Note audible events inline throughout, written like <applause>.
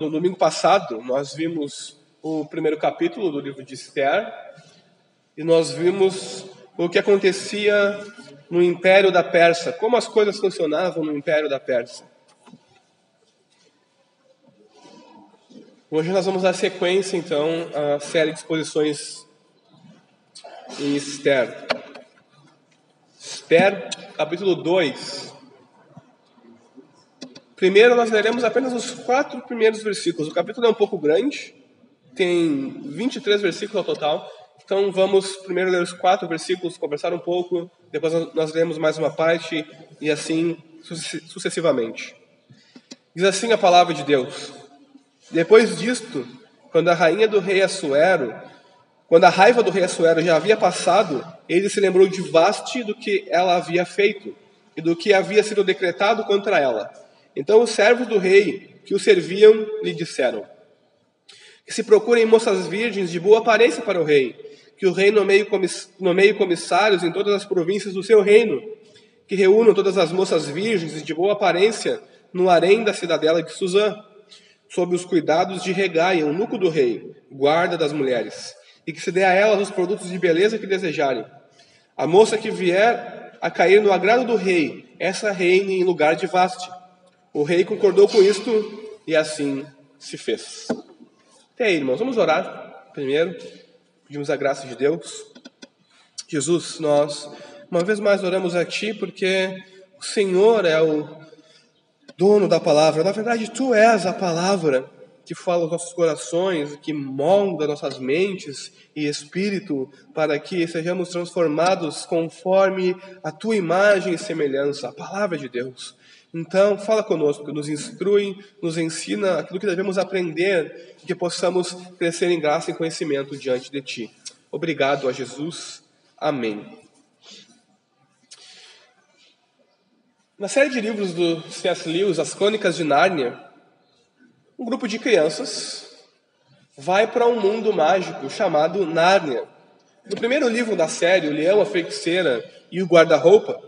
No domingo passado, nós vimos o primeiro capítulo do livro de Esther e nós vimos o que acontecia no Império da Pérsia, como as coisas funcionavam no Império da Pérsia. Hoje nós vamos dar sequência, então, à série de exposições em Esther. Esther, capítulo 2. Primeiro, nós leremos apenas os quatro primeiros versículos. O capítulo é um pouco grande, tem 23 versículos ao total. Então, vamos primeiro ler os quatro versículos, conversar um pouco, depois nós leremos mais uma parte e assim sucessivamente. Diz assim a palavra de Deus: Depois disto, quando a rainha do rei Assuero, quando a raiva do rei Assuero já havia passado, ele se lembrou de Vaste do que ela havia feito e do que havia sido decretado contra ela então os servos do rei que o serviam lhe disseram: Que se procurem moças virgens de boa aparência para o rei, que o rei nomeie, comiss nomeie comissários em todas as províncias do seu reino, que reúnam todas as moças virgens de boa aparência no harém da cidadela de Suzã, sob os cuidados de Regai, eunuco do rei, guarda das mulheres, e que se dê a elas os produtos de beleza que desejarem. A moça que vier a cair no agrado do rei, essa reine em lugar de Vaste o rei concordou com isto e assim se fez. Até aí, irmãos, vamos orar primeiro. Pedimos a graça de Deus. Jesus, nós uma vez mais oramos a Ti porque o Senhor é o dono da palavra. Na verdade, Tu és a palavra que fala aos nossos corações, que molda nossas mentes e espírito, para que sejamos transformados conforme a Tua imagem e semelhança, a palavra de Deus. Então, fala conosco, nos instrui, nos ensina aquilo que devemos aprender, que possamos crescer em graça e conhecimento diante de Ti. Obrigado a Jesus. Amém. Na série de livros do C.S. Lewis, As Crônicas de Nárnia, um grupo de crianças vai para um mundo mágico chamado Nárnia. No primeiro livro da série, O Leão, a Feiticeira e o Guarda-Roupa,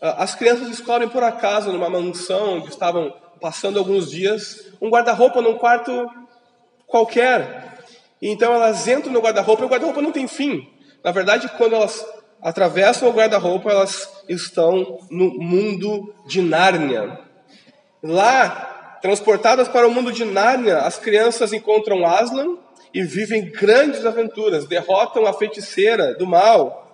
as crianças descobrem por acaso, numa mansão onde estavam passando alguns dias, um guarda-roupa num quarto qualquer. E então elas entram no guarda-roupa e o guarda-roupa não tem fim. Na verdade, quando elas atravessam o guarda-roupa, elas estão no mundo de Nárnia. Lá, transportadas para o mundo de Nárnia, as crianças encontram Aslan e vivem grandes aventuras, derrotam a feiticeira do mal.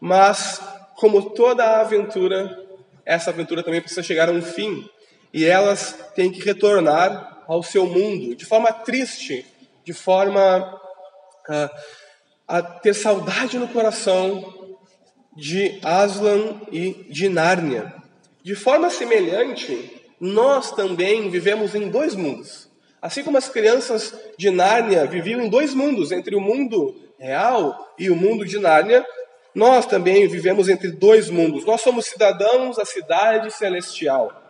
Mas como toda aventura, essa aventura também precisa chegar a um fim. E elas têm que retornar ao seu mundo de forma triste, de forma a, a ter saudade no coração de Aslan e de Nárnia. De forma semelhante, nós também vivemos em dois mundos. Assim como as crianças de Nárnia viviam em dois mundos, entre o mundo real e o mundo de Nárnia, nós também vivemos entre dois mundos. Nós somos cidadãos da cidade celestial,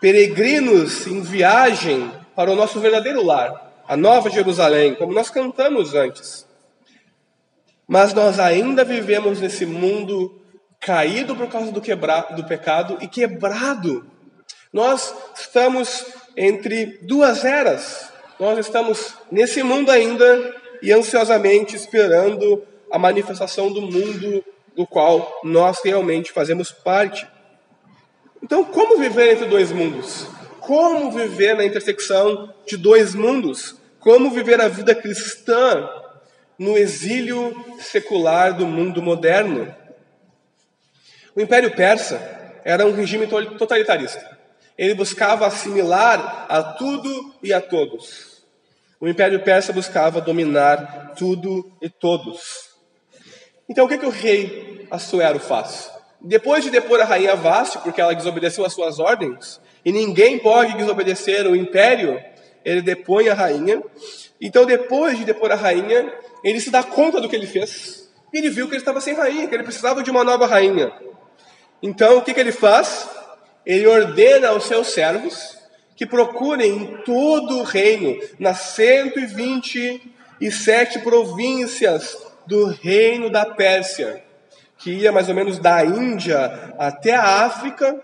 peregrinos em viagem para o nosso verdadeiro lar, a Nova Jerusalém, como nós cantamos antes. Mas nós ainda vivemos nesse mundo caído por causa do, quebra, do pecado e quebrado. Nós estamos entre duas eras. Nós estamos nesse mundo ainda e ansiosamente esperando a manifestação do mundo do qual nós realmente fazemos parte. Então, como viver entre dois mundos? Como viver na intersecção de dois mundos? Como viver a vida cristã no exílio secular do mundo moderno? O Império Persa era um regime totalitarista. Ele buscava assimilar a tudo e a todos. O Império Persa buscava dominar tudo e todos. Então o que, que o rei Assuero faz? Depois de depor a rainha Vaste, porque ela desobedeceu às suas ordens, e ninguém pode desobedecer o império, ele depõe a rainha. Então, depois de depor a rainha, ele se dá conta do que ele fez. E ele viu que ele estava sem rainha, que ele precisava de uma nova rainha. Então, o que, que ele faz? Ele ordena aos seus servos que procurem em todo o reino, nas 127 províncias do reino da Pérsia, que ia mais ou menos da Índia até a África,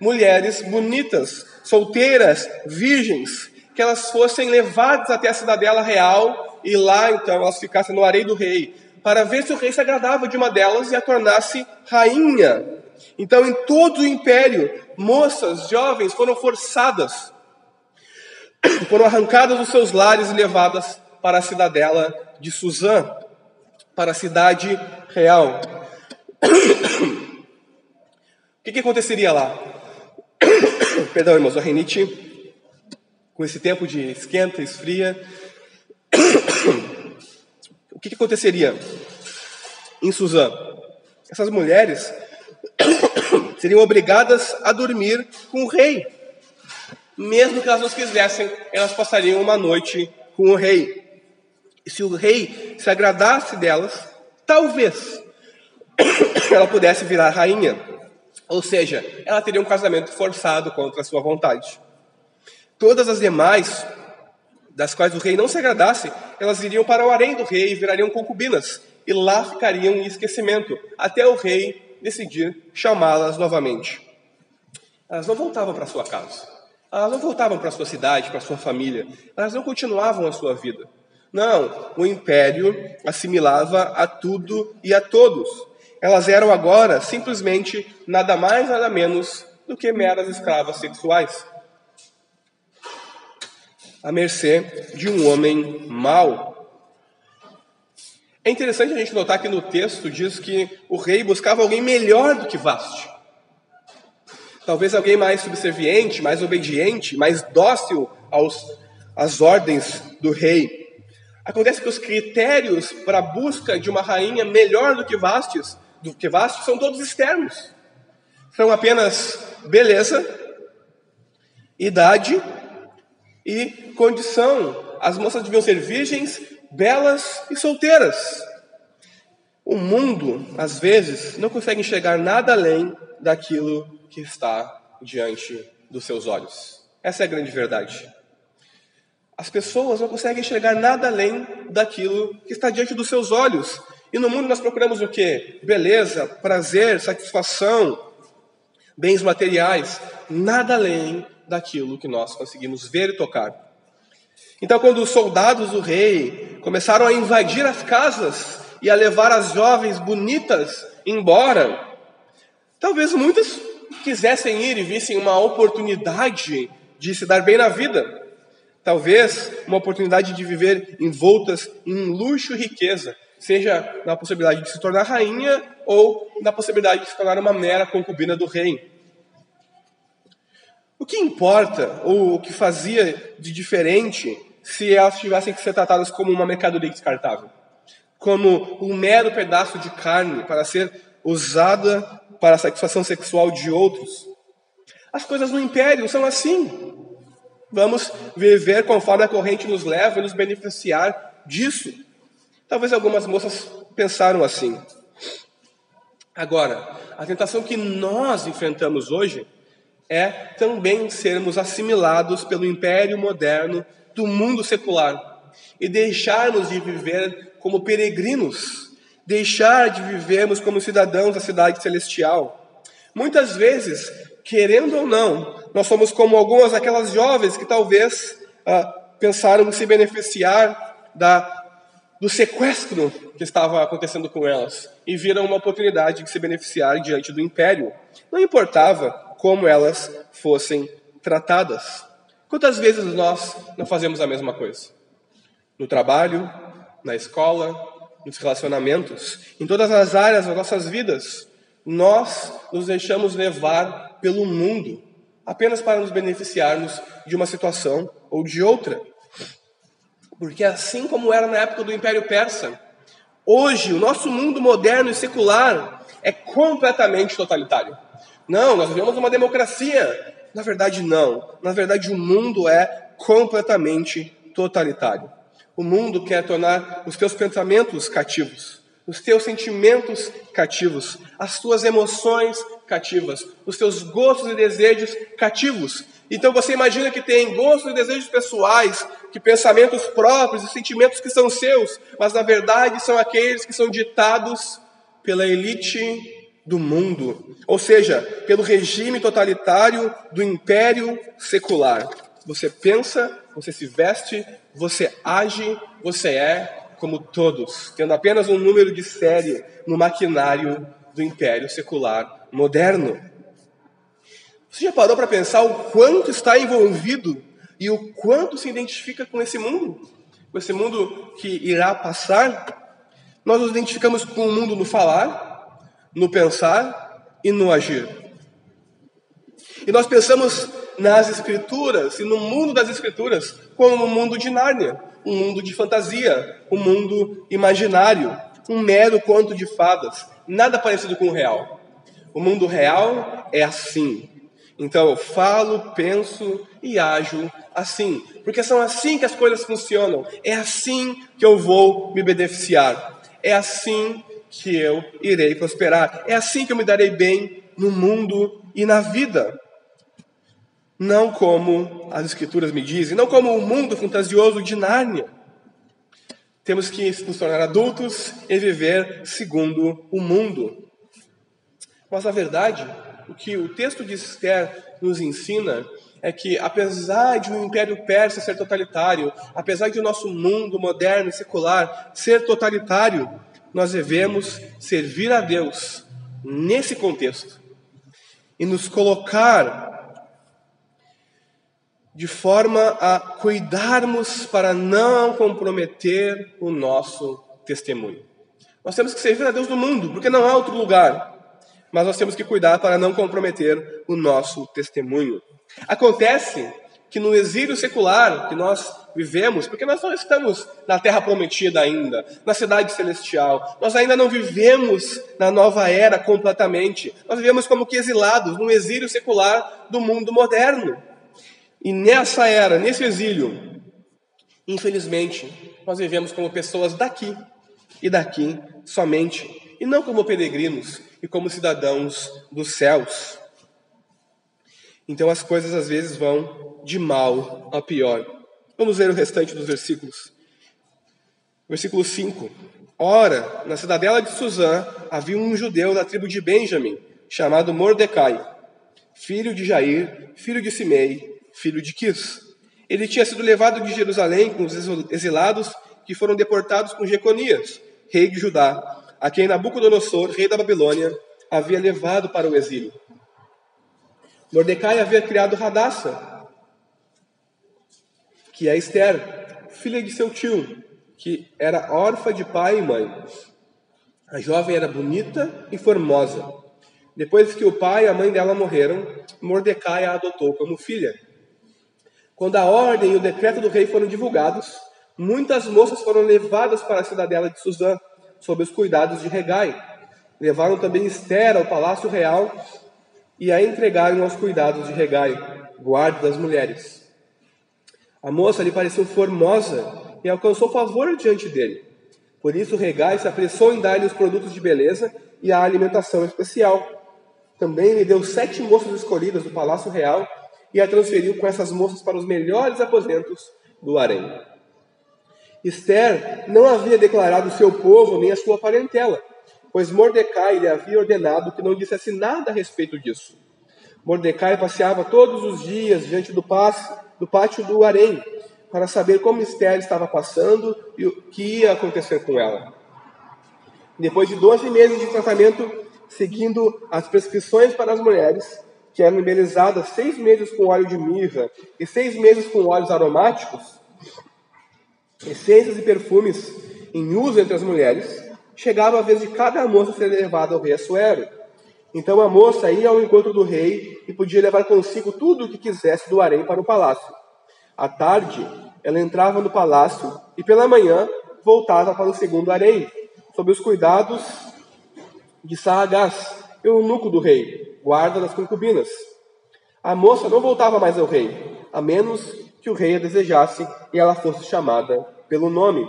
mulheres bonitas, solteiras, virgens, que elas fossem levadas até a cidadela real e lá então elas ficassem no areio do rei, para ver se o rei se agradava de uma delas e a tornasse rainha. Então, em todo o império, moças, jovens foram forçadas, foram arrancadas dos seus lares e levadas para a cidadela de Suzã, para a cidade real. <coughs> O que, que aconteceria lá? <coughs> Perdão, irmãos, a rinite, com esse tempo de esquenta, esfria. <coughs> O que, que aconteceria em Suzã? Essas mulheres seriam obrigadas a dormir com o rei. Mesmo que elas não quisessem, elas passariam uma noite com o rei. E se o rei se agradasse delas, talvez <coughs> ela pudesse virar rainha. Ou seja, ela teria um casamento forçado contra a sua vontade. Todas as demais, das quais o rei não se agradasse, elas iriam para o harém do rei e virariam concubinas, e lá ficariam em esquecimento, até o rei decidir chamá-las novamente. Elas não voltavam para sua casa, elas não voltavam para sua cidade, para sua família, elas não continuavam a sua vida. Não, o império assimilava a tudo e a todos. Elas eram agora simplesmente nada mais, nada menos do que meras escravas sexuais, à mercê de um homem mau. É interessante a gente notar que no texto diz que o rei buscava alguém melhor do que Vaste. Talvez alguém mais subserviente, mais obediente, mais dócil aos, às ordens do rei. Acontece que os critérios para a busca de uma rainha melhor do que Vastes do que vasto são todos externos. São apenas beleza, idade e condição. As moças deviam ser virgens, belas e solteiras. O mundo, às vezes, não consegue enxergar nada além daquilo que está diante dos seus olhos. Essa é a grande verdade. As pessoas não conseguem enxergar nada além daquilo que está diante dos seus olhos. E no mundo nós procuramos o que? Beleza, prazer, satisfação, bens materiais, nada além daquilo que nós conseguimos ver e tocar. Então, quando os soldados do rei começaram a invadir as casas e a levar as jovens bonitas embora, talvez muitas quisessem ir e vissem uma oportunidade de se dar bem na vida. Talvez uma oportunidade de viver envoltas em luxo e riqueza, seja na possibilidade de se tornar rainha ou na possibilidade de se tornar uma mera concubina do rei. O que importa, ou o que fazia de diferente, se elas tivessem que ser tratadas como uma mercadoria descartável? Como um mero pedaço de carne para ser usada para a satisfação sexual de outros? As coisas no império são assim. Vamos viver conforme a corrente nos leva e nos beneficiar disso. Talvez algumas moças pensaram assim. Agora, a tentação que nós enfrentamos hoje é também sermos assimilados pelo império moderno do mundo secular e deixarmos de viver como peregrinos, deixar de vivermos como cidadãos da cidade celestial. Muitas vezes, querendo ou não, nós somos como algumas daquelas jovens que talvez ah, pensaram em se beneficiar da do sequestro que estava acontecendo com elas e viram uma oportunidade de se beneficiar diante do império. Não importava como elas fossem tratadas. Quantas vezes nós não fazemos a mesma coisa? No trabalho, na escola, nos relacionamentos, em todas as áreas das nossas vidas, nós nos deixamos levar pelo mundo apenas para nos beneficiarmos de uma situação ou de outra. Porque assim como era na época do Império Persa, hoje o nosso mundo moderno e secular é completamente totalitário. Não, nós vivemos uma democracia. Na verdade, não. Na verdade, o mundo é completamente totalitário. O mundo quer tornar os teus pensamentos cativos, os teus sentimentos cativos, as tuas emoções cativas, os teus gostos e desejos cativos. Então você imagina que tem gostos e desejos pessoais, que pensamentos próprios e sentimentos que são seus, mas na verdade são aqueles que são ditados pela elite do mundo, ou seja, pelo regime totalitário do império secular. Você pensa, você se veste, você age, você é como todos, tendo apenas um número de série no maquinário do império secular moderno. Você já parou para pensar o quanto está envolvido e o quanto se identifica com esse mundo? Com esse mundo que irá passar? Nós nos identificamos com o mundo no falar, no pensar e no agir. E nós pensamos nas Escrituras e no mundo das Escrituras como um mundo de Nárnia, um mundo de fantasia, um mundo imaginário, um mero conto de fadas, nada parecido com o real. O mundo real é assim. Então eu falo, penso e ajo assim, porque são assim que as coisas funcionam. É assim que eu vou me beneficiar. É assim que eu irei prosperar. É assim que eu me darei bem no mundo e na vida. Não como as escrituras me dizem, não como o mundo fantasioso de Nárnia. Temos que nos tornar adultos e viver segundo o mundo. Mas a verdade, o que o texto de Esther nos ensina é que, apesar de o um Império Persa ser totalitário, apesar de o nosso mundo moderno e secular ser totalitário, nós devemos servir a Deus nesse contexto e nos colocar de forma a cuidarmos para não comprometer o nosso testemunho. Nós temos que servir a Deus no mundo, porque não há outro lugar mas nós temos que cuidar para não comprometer o nosso testemunho. Acontece que no exílio secular que nós vivemos, porque nós não estamos na terra prometida ainda, na cidade celestial, nós ainda não vivemos na nova era completamente, nós vivemos como que exilados no exílio secular do mundo moderno. E nessa era, nesse exílio, infelizmente, nós vivemos como pessoas daqui e daqui somente, e não como peregrinos e como cidadãos dos céus. Então as coisas às vezes vão de mal a pior. Vamos ver o restante dos versículos. Versículo 5. Ora, na cidadela de Suzã havia um judeu da tribo de Benjamim, chamado Mordecai, filho de Jair, filho de Simei, filho de Quis. Ele tinha sido levado de Jerusalém com os exilados que foram deportados com Jeconias, rei de Judá, a quem Nabucodonosor, rei da Babilônia, havia levado para o exílio. Mordecai havia criado Radassa, que é Esther, filha de seu tio, que era órfã de pai e mãe. A jovem era bonita e formosa. Depois que o pai e a mãe dela morreram, Mordecai a adotou como filha. Quando a ordem e o decreto do rei foram divulgados, muitas moças foram levadas para a cidadela de Suzã, sob os cuidados de Regai. Levaram também Esther ao palácio real e a entregaram aos cuidados de Regai, guarda das mulheres. A moça lhe pareceu formosa e alcançou favor diante dele. Por isso Regai se apressou em dar-lhe os produtos de beleza e a alimentação especial. Também lhe deu sete moças escolhidas do palácio real e a transferiu com essas moças para os melhores aposentos do harém. Esther não havia declarado seu povo nem a sua parentela, pois Mordecai lhe havia ordenado que não dissesse nada a respeito disso. Mordecai passeava todos os dias diante do pátio do harém para saber como Esther estava passando e o que ia acontecer com ela. Depois de 12 meses de tratamento, seguindo as prescrições para as mulheres, que eram embelezadas seis meses com óleo de mirra e seis meses com óleos aromáticos, essências e perfumes em uso entre as mulheres, chegava a vez de cada moça ser levada ao rei Assuero. Então a moça ia ao encontro do rei e podia levar consigo tudo o que quisesse do harém para o palácio. À tarde, ela entrava no palácio e pela manhã voltava para o segundo harém, sob os cuidados de Saagás, eunuco do rei, guarda das concubinas. A moça não voltava mais ao rei, a menos que o rei a desejasse e ela fosse chamada pelo nome.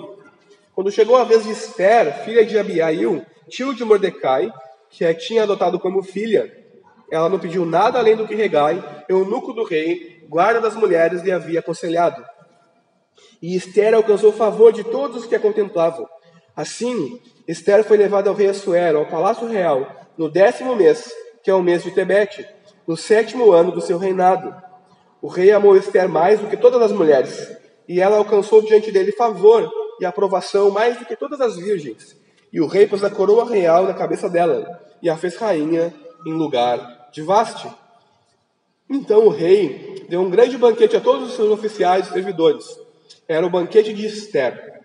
Quando chegou a vez de Esther, filha de Abiail, tio de Mordecai, que a tinha adotado como filha, ela não pediu nada além do que Regai, eunuco do rei, guarda das mulheres, lhe havia aconselhado. E Esther alcançou o favor de todos os que a contemplavam. Assim, Esther foi levada ao rei Assuero, ao palácio real, no décimo mês, que é o mês de Tebete, no sétimo ano do seu reinado. O rei amou Esther mais do que todas as mulheres, e ela alcançou diante dele favor e aprovação mais do que todas as virgens. E o rei pôs a coroa real na cabeça dela e a fez rainha em lugar de Vaste. Então o rei deu um grande banquete a todos os seus oficiais e servidores. Era o banquete de Esther.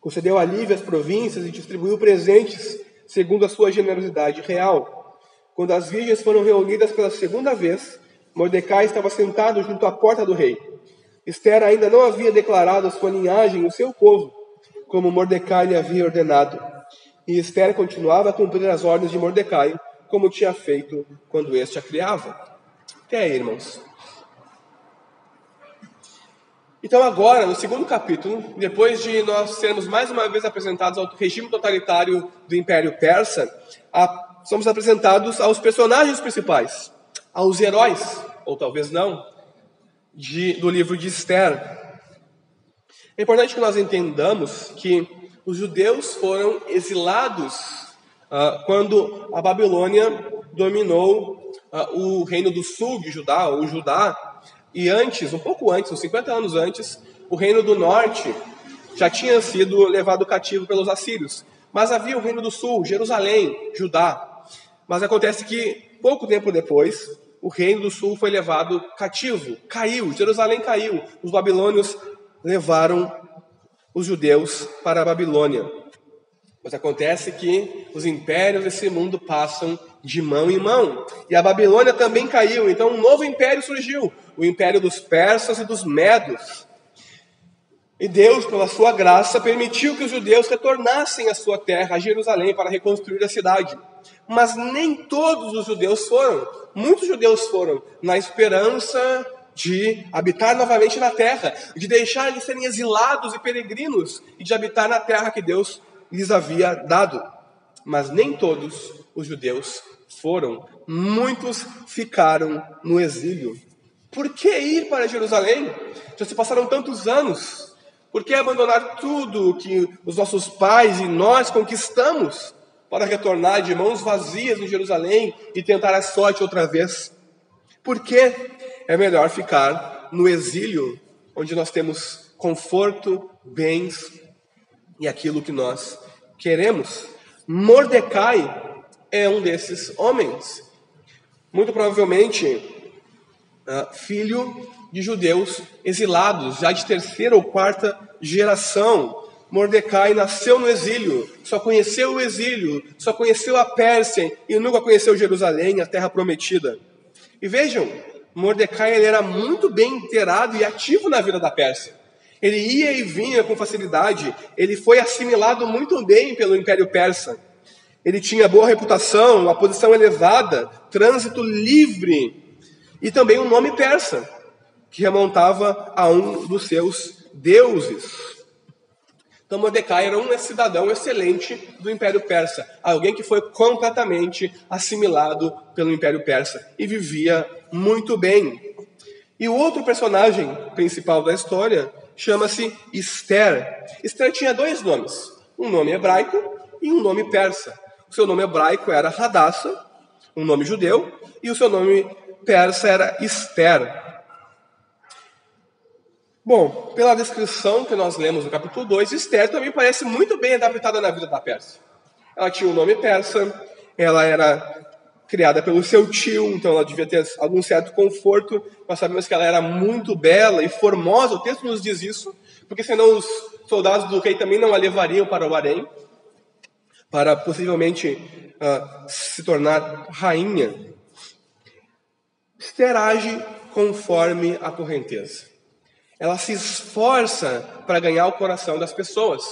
Concedeu alívio às províncias e distribuiu presentes segundo a sua generosidade real. Quando as virgens foram reunidas pela segunda vez, Mordecai estava sentado junto à porta do rei. Esther ainda não havia declarado a sua linhagem o seu povo, como Mordecai lhe havia ordenado. E Esther continuava a cumprir as ordens de Mordecai, como tinha feito quando este a criava. Até aí, irmãos. Então, agora, no segundo capítulo, depois de nós sermos mais uma vez apresentados ao regime totalitário do Império Persa, a, somos apresentados aos personagens principais, aos heróis, ou talvez não, de, do livro de Esther. É importante que nós entendamos que os judeus foram exilados uh, quando a Babilônia dominou uh, o reino do sul de Judá, ou Judá, e antes, um pouco antes, uns 50 anos antes, o reino do norte já tinha sido levado cativo pelos assírios. Mas havia o reino do sul, Jerusalém, Judá. Mas acontece que, pouco tempo depois, o reino do sul foi levado cativo, caiu, Jerusalém caiu. Os babilônios levaram os judeus para a Babilônia. Mas acontece que os impérios desse mundo passam de mão em mão. E a Babilônia também caiu, então um novo império surgiu, o império dos persas e dos medos. E Deus, pela sua graça, permitiu que os judeus retornassem à sua terra, a Jerusalém, para reconstruir a cidade. Mas nem todos os judeus foram. Muitos judeus foram na esperança de habitar novamente na terra, de deixar de serem exilados e peregrinos e de habitar na terra que Deus lhes havia dado. Mas nem todos os judeus foram, muitos ficaram no exílio. Por que ir para Jerusalém? Já se passaram tantos anos. Por que abandonar tudo que os nossos pais e nós conquistamos para retornar de mãos vazias em Jerusalém e tentar a sorte outra vez? Por que é melhor ficar no exílio, onde nós temos conforto, bens e aquilo que nós queremos? Mordecai é um desses homens. Muito provavelmente, uh, filho de judeus exilados, já de terceira ou quarta geração. Mordecai nasceu no exílio, só conheceu o exílio, só conheceu a Pérsia e nunca conheceu Jerusalém, a terra prometida. E vejam, Mordecai ele era muito bem inteirado e ativo na vida da Pérsia. Ele ia e vinha com facilidade, ele foi assimilado muito bem pelo Império Persa. Ele tinha boa reputação, uma posição elevada, trânsito livre e também um nome persa, que remontava a um dos seus deuses. Então Mordecai era um cidadão excelente do Império Persa, alguém que foi completamente assimilado pelo Império Persa e vivia muito bem. E o outro personagem principal da história chama-se Esther. Esther tinha dois nomes, um nome hebraico e um nome persa. O seu nome hebraico era Hadassah, um nome judeu, e o seu nome persa era Esther. Bom, pela descrição que nós lemos no capítulo 2, Esther também parece muito bem adaptada na vida da Pérsia. Ela tinha o um nome persa, ela era criada pelo seu tio, então ela devia ter algum certo conforto. Nós sabemos que ela era muito bela e formosa, o texto nos diz isso, porque senão os soldados do rei também não a levariam para o harém, para possivelmente uh, se tornar rainha. Esther age conforme a correnteza. Ela se esforça para ganhar o coração das pessoas.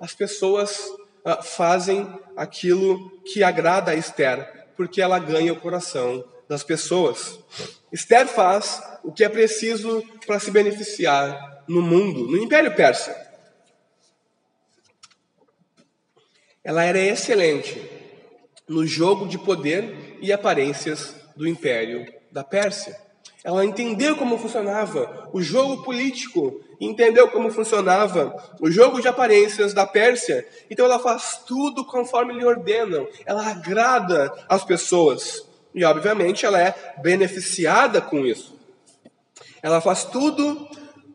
As pessoas uh, fazem aquilo que agrada a Esther, porque ela ganha o coração das pessoas. Esther faz o que é preciso para se beneficiar no mundo, no Império Persa. Ela era excelente no jogo de poder e aparências do Império da Pérsia. Ela entendeu como funcionava o jogo político, entendeu como funcionava o jogo de aparências da Pérsia. Então ela faz tudo conforme lhe ordenam. Ela agrada as pessoas. E obviamente ela é beneficiada com isso. Ela faz tudo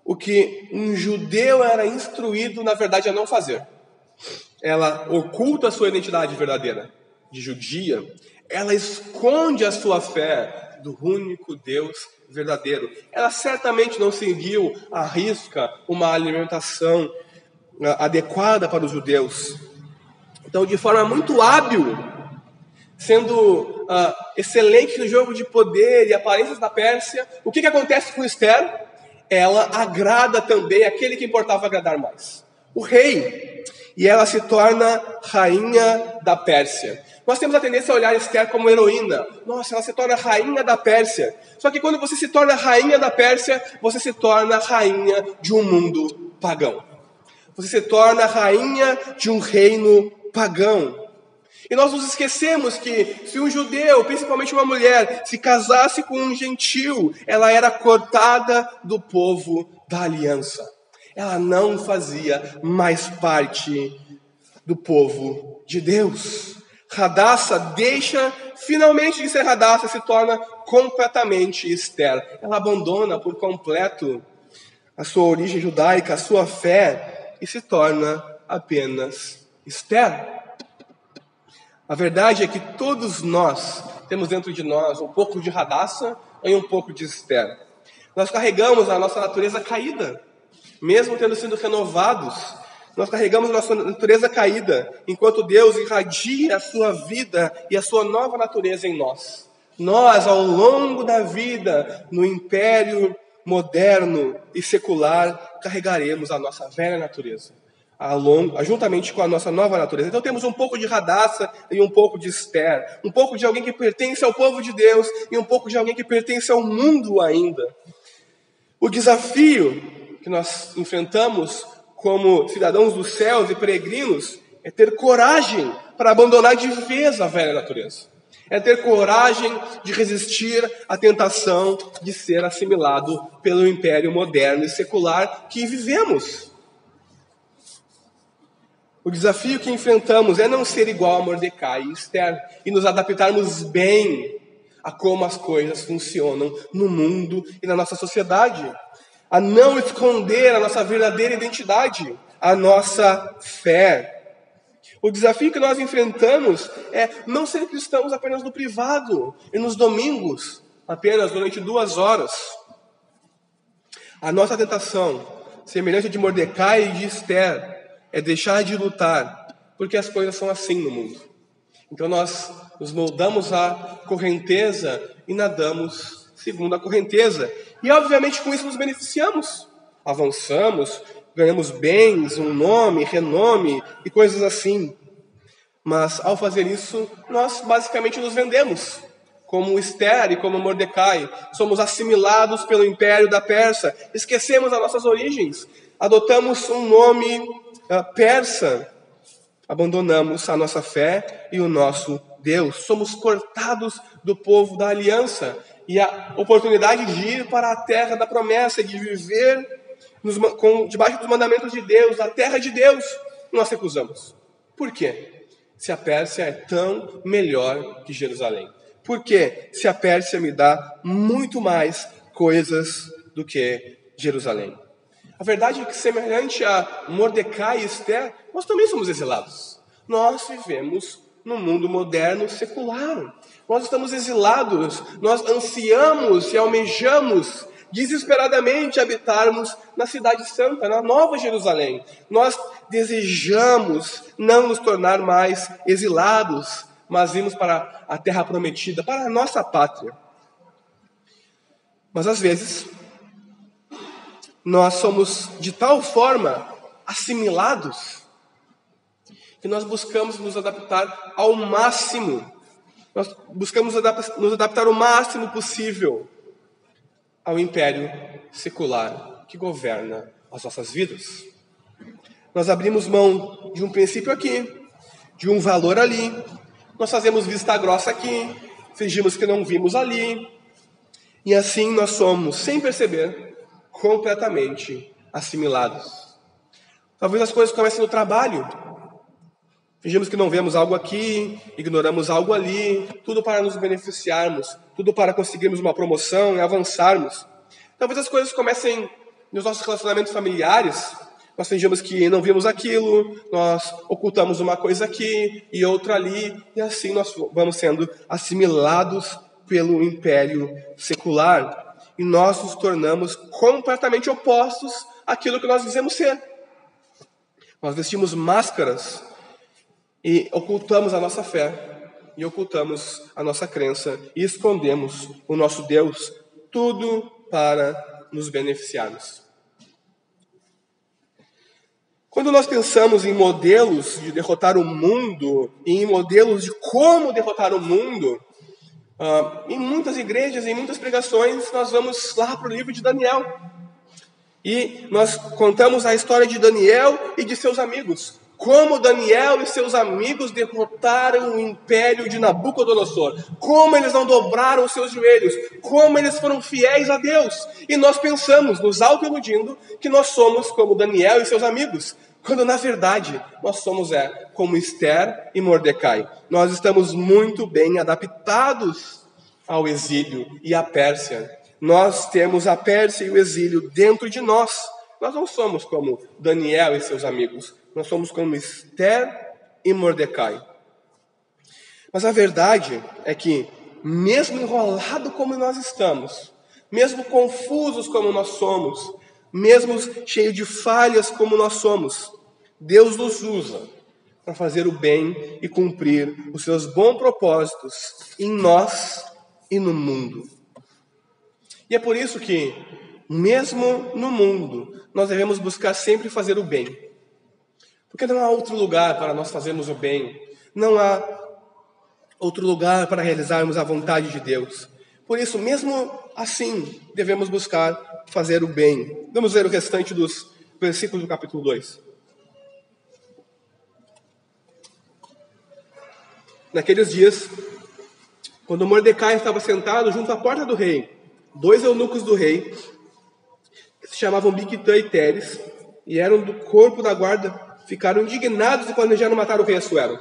o que um judeu era instruído, na verdade, a não fazer. Ela oculta a sua identidade verdadeira de judia, ela esconde a sua fé do único Deus verdadeiro. Ela certamente não seguiu à risca uma alimentação ah, adequada para os judeus. Então, de forma muito hábil, sendo uh, excelente no jogo de poder e aparências da Pérsia, o que, que acontece com Esther? Ela agrada também aquele que importava agradar mais, o rei. E ela se torna rainha da Pérsia. Nós temos a tendência a olhar Esther como heroína. Nossa, ela se torna rainha da Pérsia. Só que quando você se torna rainha da Pérsia, você se torna rainha de um mundo pagão. Você se torna rainha de um reino pagão. E nós nos esquecemos que se um judeu, principalmente uma mulher, se casasse com um gentil, ela era cortada do povo da aliança. Ela não fazia mais parte do povo de Deus. Radassa deixa finalmente de ser Radassa, se torna completamente Esther. Ela abandona por completo a sua origem judaica, a sua fé e se torna apenas Esther. A verdade é que todos nós temos dentro de nós um pouco de Radassa e um pouco de Esther. Nós carregamos a nossa natureza caída, mesmo tendo sido renovados. Nós carregamos nossa natureza caída, enquanto Deus irradia a sua vida e a sua nova natureza em nós. Nós, ao longo da vida, no império moderno e secular, carregaremos a nossa velha natureza longo, juntamente com a nossa nova natureza. Então temos um pouco de Radassa e um pouco de Esther, um pouco de alguém que pertence ao povo de Deus e um pouco de alguém que pertence ao mundo ainda. O desafio que nós enfrentamos como cidadãos dos céus e peregrinos é ter coragem para abandonar de vez a velha natureza. É ter coragem de resistir à tentação de ser assimilado pelo império moderno e secular que vivemos. O desafio que enfrentamos é não ser igual a Mordecai e Esther e nos adaptarmos bem a como as coisas funcionam no mundo e na nossa sociedade. A não esconder a nossa verdadeira identidade, a nossa fé. O desafio que nós enfrentamos é não ser cristãos apenas no privado e nos domingos, apenas durante duas horas. A nossa tentação, semelhante de Mordecai e de Esther, é deixar de lutar, porque as coisas são assim no mundo. Então nós nos moldamos à correnteza e nadamos segundo a correnteza. E obviamente com isso nos beneficiamos. Avançamos, ganhamos bens, um nome, renome e coisas assim. Mas ao fazer isso, nós basicamente nos vendemos. Como Esther e como Mordecai, somos assimilados pelo império da Pérsia, esquecemos as nossas origens, adotamos um nome persa, abandonamos a nossa fé e o nosso Deus. Somos cortados do povo da aliança e a oportunidade de ir para a terra da promessa, de viver nos, com, debaixo dos mandamentos de Deus, a terra de Deus, nós recusamos. Por quê? Se a Pérsia é tão melhor que Jerusalém. Por quê? Se a Pérsia me dá muito mais coisas do que Jerusalém. A verdade é que, semelhante a Mordecai e Esther, nós também somos exilados. Nós vivemos no mundo moderno secular. Nós estamos exilados, nós ansiamos e almejamos desesperadamente habitarmos na Cidade Santa, na Nova Jerusalém. Nós desejamos não nos tornar mais exilados, mas irmos para a terra prometida, para a nossa pátria. Mas às vezes nós somos de tal forma assimilados que nós buscamos nos adaptar ao máximo, nós buscamos nos adaptar o máximo possível ao império secular que governa as nossas vidas. Nós abrimos mão de um princípio aqui, de um valor ali, nós fazemos vista grossa aqui, fingimos que não vimos ali, e assim nós somos, sem perceber, completamente assimilados. Talvez as coisas comecem no trabalho. Fingimos que não vemos algo aqui, ignoramos algo ali, tudo para nos beneficiarmos, tudo para conseguirmos uma promoção e avançarmos. Talvez as coisas comecem nos nossos relacionamentos familiares, nós fingimos que não vimos aquilo, nós ocultamos uma coisa aqui e outra ali, e assim nós vamos sendo assimilados pelo império secular. E nós nos tornamos completamente opostos àquilo que nós dizemos ser. Nós vestimos máscaras e ocultamos a nossa fé, e ocultamos a nossa crença, e escondemos o nosso Deus, tudo para nos beneficiarmos. Quando nós pensamos em modelos de derrotar o mundo e em modelos de como derrotar o mundo, uh, em muitas igrejas, em muitas pregações, nós vamos lá para o livro de Daniel. E nós contamos a história de Daniel e de seus amigos. Como Daniel e seus amigos derrotaram o império de Nabucodonosor. Como eles não dobraram os seus joelhos. Como eles foram fiéis a Deus. E nós pensamos, nos auto-iludindo, que nós somos como Daniel e seus amigos. Quando na verdade nós somos é, como Esther e Mordecai. Nós estamos muito bem adaptados ao exílio e à Pérsia. Nós temos a Pérsia e o exílio dentro de nós. Nós não somos como Daniel e seus amigos. Nós somos como Esther e Mordecai. Mas a verdade é que, mesmo enrolado como nós estamos, mesmo confusos como nós somos, mesmo cheios de falhas como nós somos, Deus nos usa para fazer o bem e cumprir os seus bons propósitos em nós e no mundo. E é por isso que, mesmo no mundo, nós devemos buscar sempre fazer o bem. Porque não há outro lugar para nós fazermos o bem, não há outro lugar para realizarmos a vontade de Deus. Por isso, mesmo assim, devemos buscar fazer o bem. Vamos ver o restante dos versículos do capítulo 2. Naqueles dias, quando Mordecai estava sentado junto à porta do rei, dois eunucos do rei, que se chamavam Bigtã e Teres, e eram do corpo da guarda, ficaram indignados e planejaram matar o rei Assuero.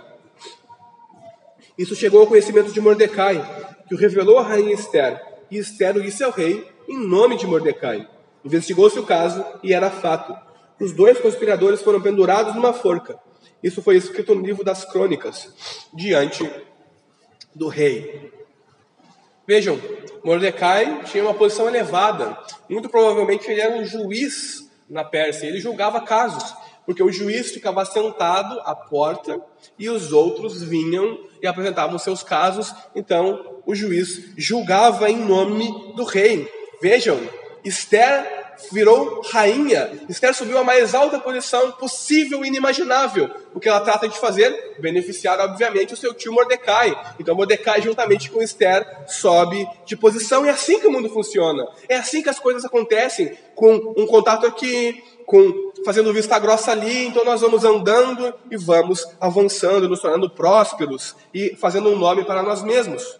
Isso chegou ao conhecimento de Mordecai, que o revelou à rainha Esther, e Esther o disse ao rei em nome de Mordecai. Investigou-se o caso e era fato. Os dois conspiradores foram pendurados numa forca. Isso foi escrito no livro das crônicas, diante do rei. Vejam, Mordecai tinha uma posição elevada. Muito provavelmente ele era um juiz na Pérsia. Ele julgava casos, porque o juiz ficava sentado à porta e os outros vinham e apresentavam seus casos. Então o juiz julgava em nome do rei. Vejam, Esther virou rainha. Esther subiu à mais alta posição possível e inimaginável. O que ela trata de fazer? Beneficiar, obviamente, o seu tio Mordecai. Então, Mordecai, juntamente com Esther, sobe de posição. É assim que o mundo funciona. É assim que as coisas acontecem. Com um contato aqui, com fazendo vista grossa ali. Então, nós vamos andando e vamos avançando, nos tornando prósperos e fazendo um nome para nós mesmos.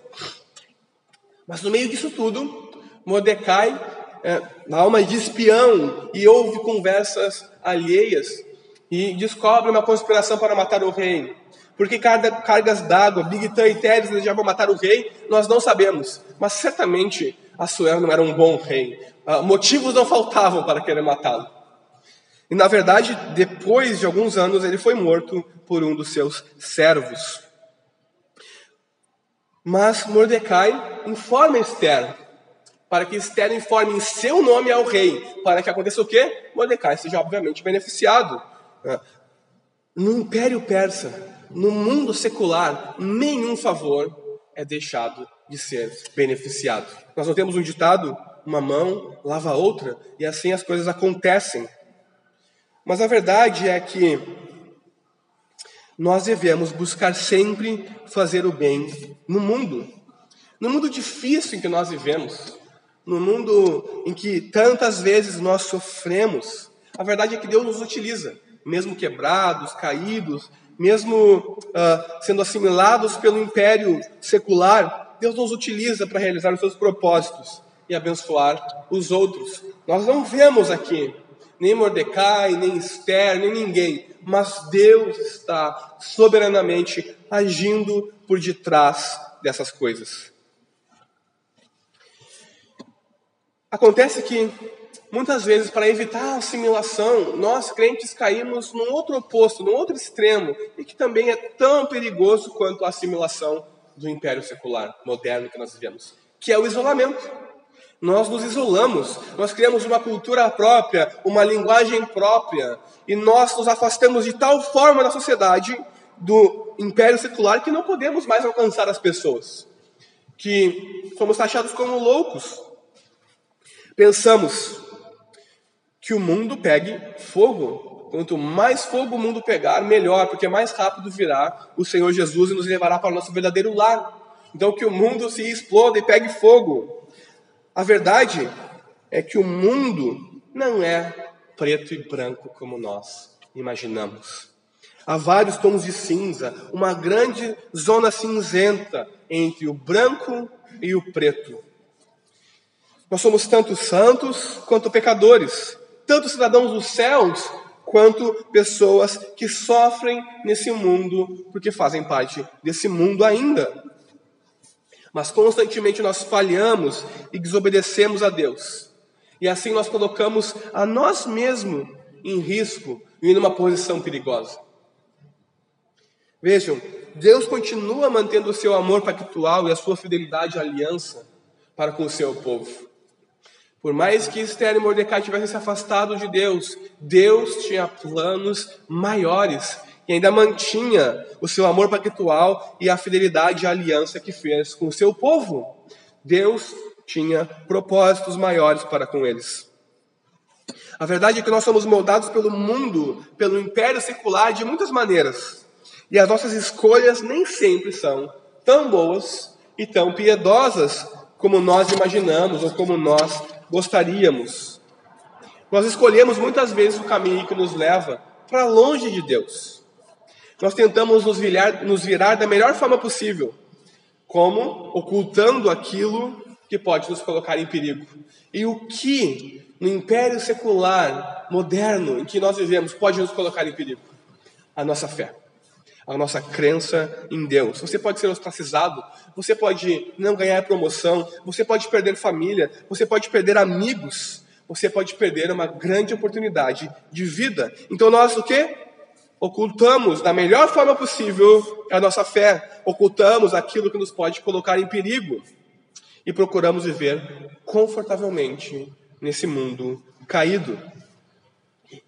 Mas no meio disso tudo, Mordecai é, alma de espião e ouve conversas alheias e descobre uma conspiração para matar o rei. Porque cargas d'água, Bigtan e Teres desejavam matar o rei, nós não sabemos. Mas certamente Assuero não era um bom rei. Uh, motivos não faltavam para querer matá-lo. E na verdade, depois de alguns anos, ele foi morto por um dos seus servos. Mas Mordecai informa Esther para que Esther informe em seu nome ao rei, para que aconteça o quê? Mordecai seja obviamente beneficiado. É. No Império Persa, no mundo secular, nenhum favor é deixado de ser beneficiado. Nós não temos um ditado, uma mão lava a outra, e assim as coisas acontecem. Mas a verdade é que nós devemos buscar sempre fazer o bem no mundo. No mundo difícil em que nós vivemos, no mundo em que tantas vezes nós sofremos, a verdade é que Deus nos utiliza, mesmo quebrados, caídos, mesmo uh, sendo assimilados pelo império secular, Deus nos utiliza para realizar os seus propósitos e abençoar os outros. Nós não vemos aqui nem Mordecai, nem Esther, nem ninguém, mas Deus está soberanamente agindo por detrás dessas coisas. Acontece que muitas vezes, para evitar a assimilação, nós crentes caímos num outro oposto, num outro extremo, e que também é tão perigoso quanto a assimilação do império secular moderno que nós vivemos, que é o isolamento. Nós nos isolamos, nós criamos uma cultura própria, uma linguagem própria, e nós nos afastamos de tal forma da sociedade, do império secular, que não podemos mais alcançar as pessoas, que somos taxados como loucos. Pensamos que o mundo pegue fogo. Quanto mais fogo o mundo pegar, melhor, porque mais rápido virá o Senhor Jesus e nos levará para o nosso verdadeiro lar. Então, que o mundo se exploda e pegue fogo. A verdade é que o mundo não é preto e branco como nós imaginamos. Há vários tons de cinza, uma grande zona cinzenta entre o branco e o preto. Nós somos tanto santos quanto pecadores, tanto cidadãos dos céus quanto pessoas que sofrem nesse mundo porque fazem parte desse mundo ainda. Mas constantemente nós falhamos e desobedecemos a Deus. E assim nós colocamos a nós mesmos em risco e em uma posição perigosa. Vejam, Deus continua mantendo o seu amor pactual e a sua fidelidade à aliança para com o seu povo. Por mais que Esther e Mordecai tivessem se afastado de Deus, Deus tinha planos maiores e ainda mantinha o seu amor pactual e a fidelidade à aliança que fez com o seu povo. Deus tinha propósitos maiores para com eles. A verdade é que nós somos moldados pelo mundo, pelo império secular de muitas maneiras. E as nossas escolhas nem sempre são tão boas e tão piedosas como nós imaginamos ou como nós gostaríamos. Nós escolhemos muitas vezes o caminho que nos leva para longe de Deus. Nós tentamos nos virar, nos virar da melhor forma possível, como ocultando aquilo que pode nos colocar em perigo. E o que no império secular moderno em que nós vivemos pode nos colocar em perigo? A nossa fé a nossa crença em Deus. Você pode ser ostracizado, você pode não ganhar promoção, você pode perder família, você pode perder amigos, você pode perder uma grande oportunidade de vida. Então nós o que? Ocultamos da melhor forma possível a nossa fé, ocultamos aquilo que nos pode colocar em perigo e procuramos viver confortavelmente nesse mundo caído.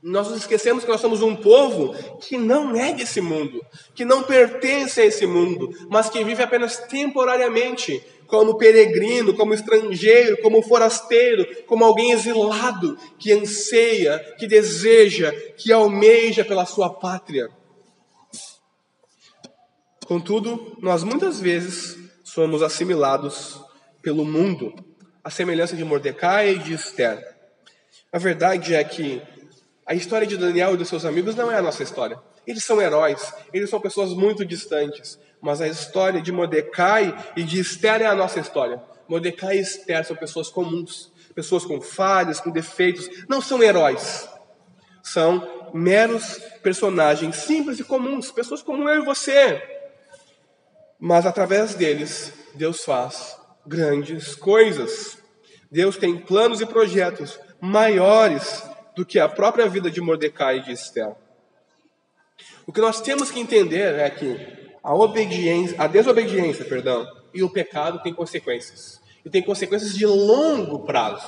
Nós nos esquecemos que nós somos um povo que não é desse mundo, que não pertence a esse mundo, mas que vive apenas temporariamente, como peregrino, como estrangeiro, como forasteiro, como alguém exilado, que anseia, que deseja, que almeja pela sua pátria. Contudo, nós muitas vezes somos assimilados pelo mundo, a semelhança de Mordecai e de Esther. A verdade é que a história de Daniel e dos seus amigos não é a nossa história. Eles são heróis, eles são pessoas muito distantes. Mas a história de Mordecai e de Esther é a nossa história. Mordecai e Esther são pessoas comuns, pessoas com falhas, com defeitos. Não são heróis. São meros personagens simples e comuns, pessoas como eu e você. Mas através deles, Deus faz grandes coisas. Deus tem planos e projetos maiores do que a própria vida de Mordecai e de Esther. O que nós temos que entender é que a obediência, a desobediência, perdão, e o pecado têm consequências. E tem consequências de longo prazo.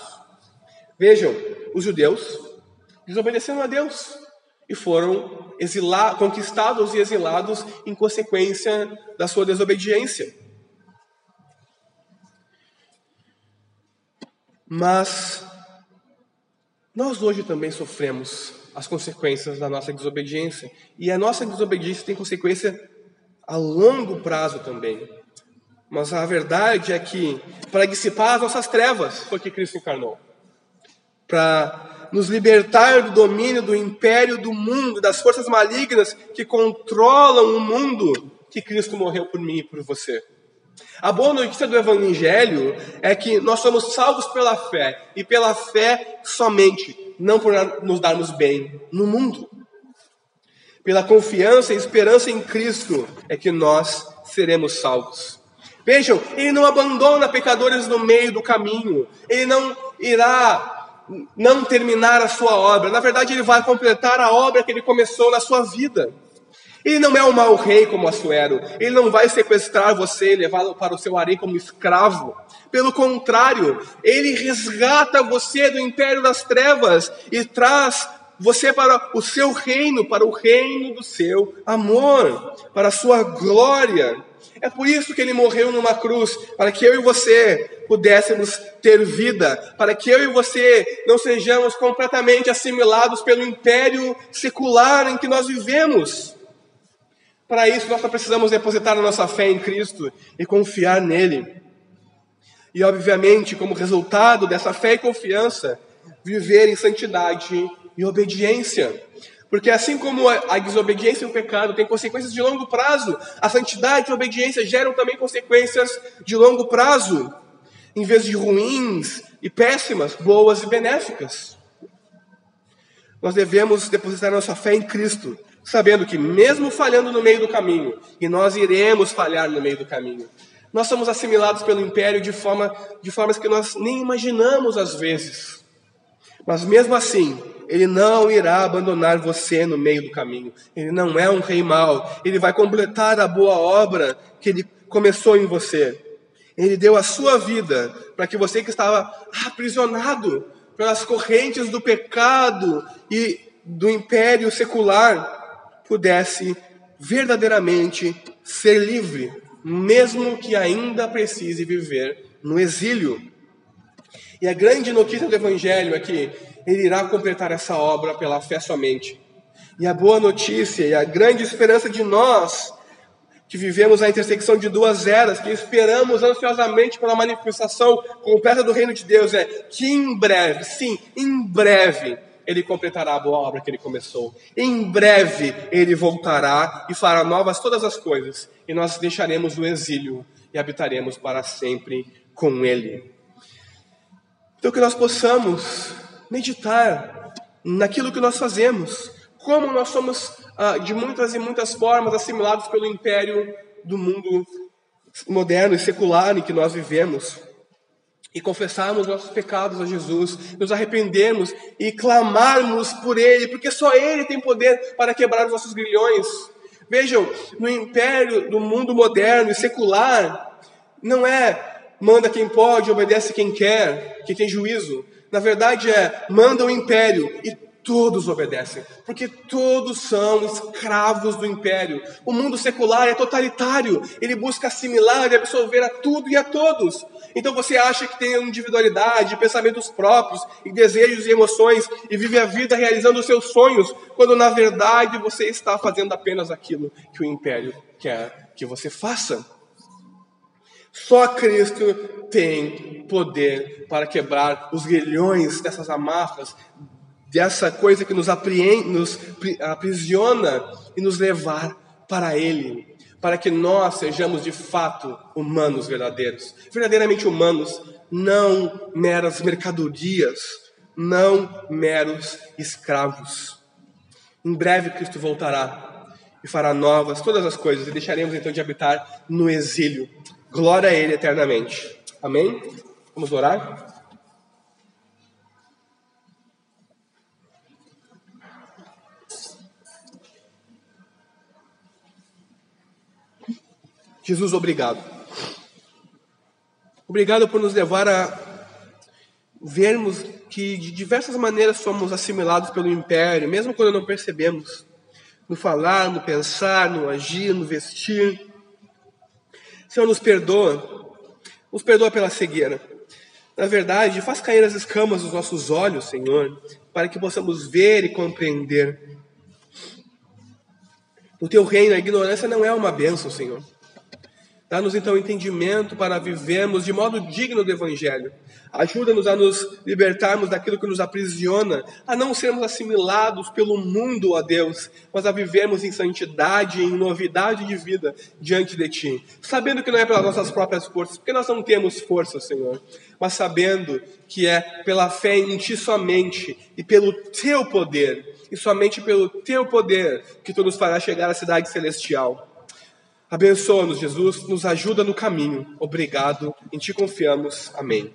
Vejam, os judeus desobedeceram a Deus e foram exilados, conquistados e exilados em consequência da sua desobediência. Mas nós hoje também sofremos as consequências da nossa desobediência. E a nossa desobediência tem consequência a longo prazo também. Mas a verdade é que, para dissipar as nossas trevas, foi que Cristo encarnou. Para nos libertar do domínio do império do mundo, das forças malignas que controlam o mundo, que Cristo morreu por mim e por você. A boa notícia do Evangelho é que nós somos salvos pela fé, e pela fé somente, não por nos darmos bem no mundo. Pela confiança e esperança em Cristo é que nós seremos salvos. Vejam, Ele não abandona pecadores no meio do caminho, Ele não irá não terminar a sua obra. Na verdade, ele vai completar a obra que ele começou na sua vida. Ele não é um mau rei como Assuero. Ele não vai sequestrar você e levá-lo para o seu harém como escravo. Pelo contrário, ele resgata você do império das trevas e traz você para o seu reino, para o reino do seu amor, para a sua glória. É por isso que ele morreu numa cruz, para que eu e você pudéssemos ter vida, para que eu e você não sejamos completamente assimilados pelo império secular em que nós vivemos. Para isso, nós só precisamos depositar a nossa fé em Cristo e confiar nele. E, obviamente, como resultado dessa fé e confiança, viver em santidade e obediência. Porque assim como a desobediência e o pecado têm consequências de longo prazo, a santidade e a obediência geram também consequências de longo prazo, em vez de ruins e péssimas, boas e benéficas. Nós devemos depositar nossa fé em Cristo, sabendo que mesmo falhando no meio do caminho, e nós iremos falhar no meio do caminho, nós somos assimilados pelo império de, forma, de formas que nós nem imaginamos às vezes. Mas mesmo assim, ele não irá abandonar você no meio do caminho. Ele não é um rei mau. Ele vai completar a boa obra que ele começou em você. Ele deu a sua vida para que você que estava aprisionado pelas correntes do pecado e do império secular pudesse verdadeiramente ser livre, mesmo que ainda precise viver no exílio. E a grande notícia do Evangelho é que ele irá completar essa obra pela fé somente. E a boa notícia e a grande esperança de nós, que vivemos a intersecção de duas eras, que esperamos ansiosamente pela manifestação completa do reino de Deus, é que em breve, sim, em breve, ele completará a boa obra que ele começou. Em breve ele voltará e fará novas todas as coisas, e nós deixaremos o exílio e habitaremos para sempre com ele. Então que nós possamos meditar naquilo que nós fazemos, como nós somos ah, de muitas e muitas formas assimilados pelo império do mundo moderno e secular em que nós vivemos. E confessarmos nossos pecados a Jesus, nos arrependermos e clamarmos por Ele, porque só Ele tem poder para quebrar os nossos grilhões. Vejam, no império do mundo moderno e secular, não é manda quem pode, obedece quem quer, que tem juízo. Na verdade é manda o império e todos obedecem, porque todos são escravos do império. O mundo secular é totalitário, ele busca assimilar e absorver a tudo e a todos. Então você acha que tem individualidade, pensamentos próprios, e desejos e emoções, e vive a vida realizando os seus sonhos, quando na verdade você está fazendo apenas aquilo que o império quer que você faça. Só Cristo tem poder para quebrar os grilhões dessas amarras, dessa coisa que nos, apreende, nos aprisiona e nos levar para Ele, para que nós sejamos de fato humanos verdadeiros, verdadeiramente humanos, não meras mercadorias, não meros escravos. Em breve Cristo voltará e fará novas todas as coisas, e deixaremos então de habitar no exílio Glória a Ele eternamente. Amém? Vamos orar? Jesus, obrigado. Obrigado por nos levar a vermos que de diversas maneiras somos assimilados pelo império, mesmo quando não percebemos. No falar, no pensar, no agir, no vestir. Senhor, nos perdoa, nos perdoa pela cegueira. Na verdade, faz cair as escamas dos nossos olhos, Senhor, para que possamos ver e compreender. No teu reino, a ignorância não é uma bênção, Senhor. Dá-nos então entendimento para vivermos de modo digno do Evangelho. Ajuda-nos a nos libertarmos daquilo que nos aprisiona, a não sermos assimilados pelo mundo, ó Deus, mas a vivermos em santidade, em novidade de vida diante de Ti. Sabendo que não é pelas nossas próprias forças, porque nós não temos força, Senhor, mas sabendo que é pela fé em Ti somente e pelo Teu poder, e somente pelo Teu poder que Tu nos fará chegar à cidade celestial. Abençoa-nos, Jesus, nos ajuda no caminho. Obrigado, em Ti confiamos. Amém.